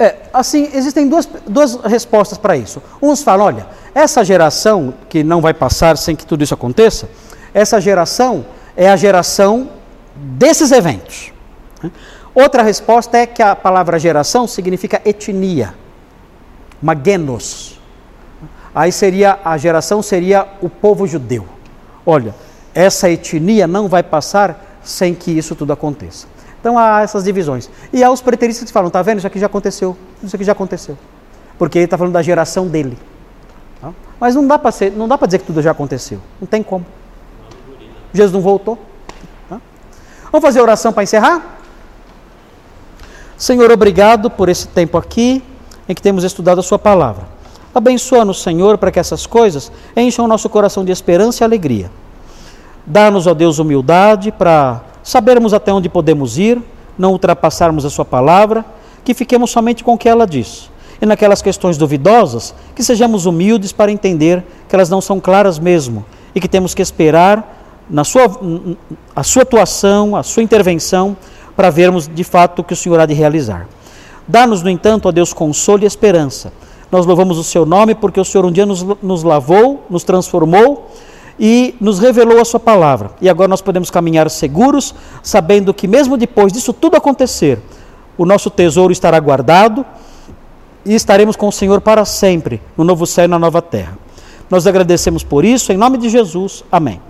É, assim, existem duas, duas respostas para isso. Uns falam, olha, essa geração que não vai passar sem que tudo isso aconteça, essa geração é a geração desses eventos. Outra resposta é que a palavra geração significa etnia, magenos. Aí seria a geração seria o povo judeu. Olha, essa etnia não vai passar sem que isso tudo aconteça. Então há essas divisões. E há os preteristas que falam, tá vendo? Isso aqui já aconteceu. Isso aqui já aconteceu. Porque ele está falando da geração dele. Tá? Mas não dá para dizer que tudo já aconteceu. Não tem como. Jesus não voltou. Tá? Vamos fazer oração para encerrar? Senhor, obrigado por esse tempo aqui em que temos estudado a Sua palavra. Abençoa-nos, Senhor, para que essas coisas encham o nosso coração de esperança e alegria. Dá-nos, ó Deus, humildade para sabermos até onde podemos ir, não ultrapassarmos a Sua palavra, que fiquemos somente com o que ela diz. E naquelas questões duvidosas, que sejamos humildes para entender que elas não são claras mesmo e que temos que esperar na sua, a sua atuação, a sua intervenção, para vermos de fato o que o Senhor há de realizar. Dá-nos, no entanto, a Deus consolo e esperança. Nós louvamos o seu nome porque o Senhor um dia nos, nos lavou, nos transformou e nos revelou a sua palavra. E agora nós podemos caminhar seguros, sabendo que mesmo depois disso tudo acontecer, o nosso tesouro estará guardado e estaremos com o Senhor para sempre, no novo céu e na nova terra. Nós agradecemos por isso, em nome de Jesus. Amém.